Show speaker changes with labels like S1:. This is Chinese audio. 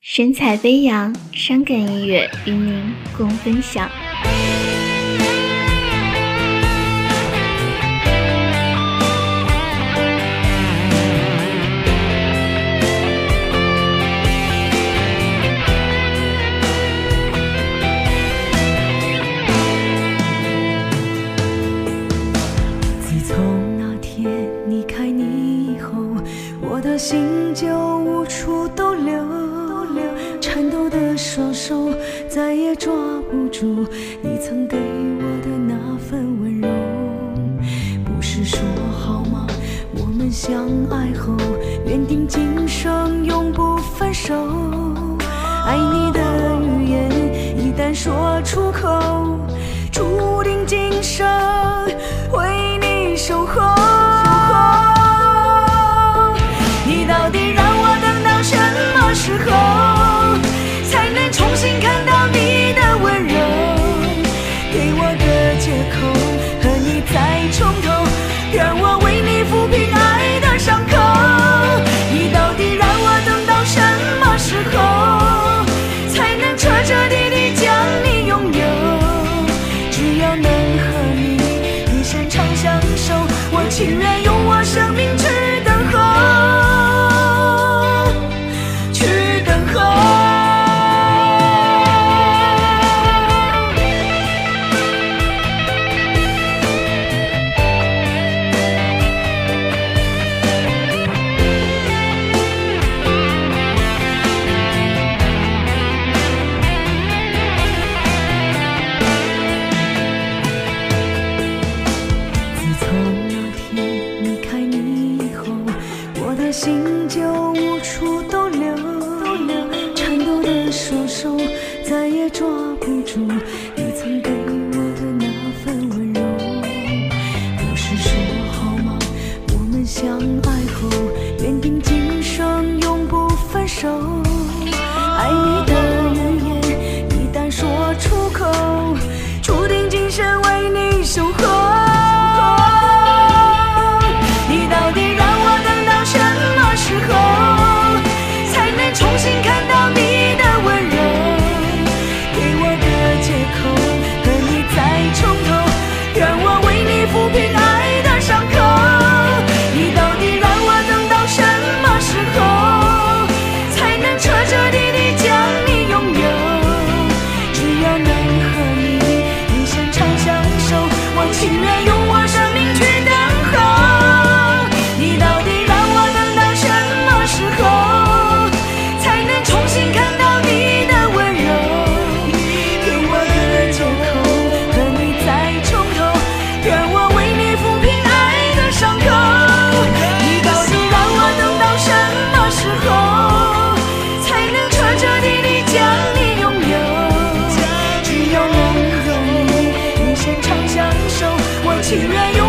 S1: 神采飞扬，伤感音乐与您共分享。
S2: 自从那天离开你以后，我的心就无处逗留，再也抓不住你曾给我的那份温柔。不是说好吗？我们相爱后约定今生永不分手。爱你的语言一旦说出口，心就无处逗留，颤抖的双手再也抓不住你曾给我的那份温柔。不是说好吗？我们相爱后情愿用。